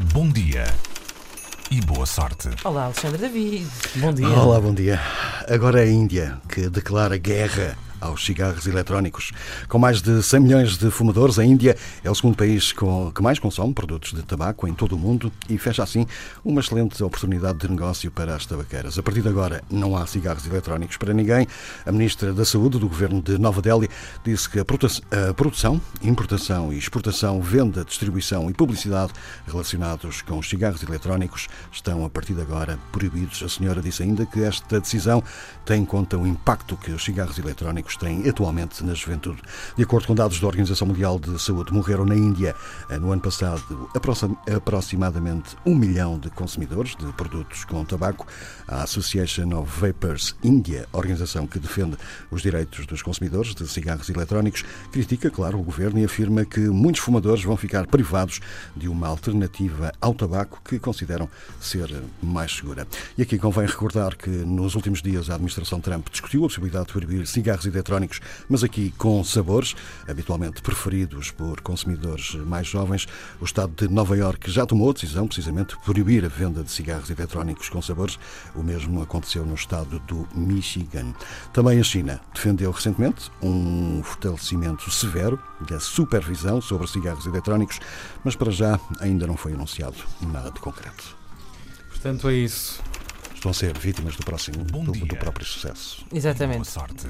bom dia e boa sorte. Olá, Alexandre David. Bom dia. Olá, bom dia. Agora é a Índia que declara guerra aos cigarros eletrónicos. Com mais de 100 milhões de fumadores, a Índia é o segundo país com, que mais consome produtos de tabaco em todo o mundo e fecha assim uma excelente oportunidade de negócio para as tabaqueiras. A partir de agora, não há cigarros eletrónicos para ninguém. A Ministra da Saúde do Governo de Nova Delhi disse que a produção, importação e exportação, venda, distribuição e publicidade relacionados com os cigarros eletrónicos estão, a partir de agora, proibidos. A senhora disse ainda que esta decisão tem em conta o impacto que os cigarros eletrónicos têm atualmente na juventude. De acordo com dados da Organização Mundial de Saúde, morreram na Índia eh, no ano passado aproximadamente um milhão de consumidores de produtos com tabaco. A Association of Vapers India, organização que defende os direitos dos consumidores de cigarros eletrónicos, critica, claro, o governo e afirma que muitos fumadores vão ficar privados de uma alternativa ao tabaco que consideram ser mais segura. E aqui convém recordar que nos últimos dias a administração Trump discutiu a possibilidade de proibir cigarros eletrónicos mas aqui com sabores, habitualmente preferidos por consumidores mais jovens. O Estado de Nova Iorque já tomou a decisão, precisamente, de proibir a venda de cigarros eletrónicos com sabores. O mesmo aconteceu no estado do Michigan. Também a China defendeu recentemente um fortalecimento severo da supervisão sobre cigarros eletrónicos, mas para já ainda não foi anunciado nada de concreto. Portanto, é isso. Estão a ser vítimas do próximo, do, do próprio sucesso. Boa Exatamente. sorte.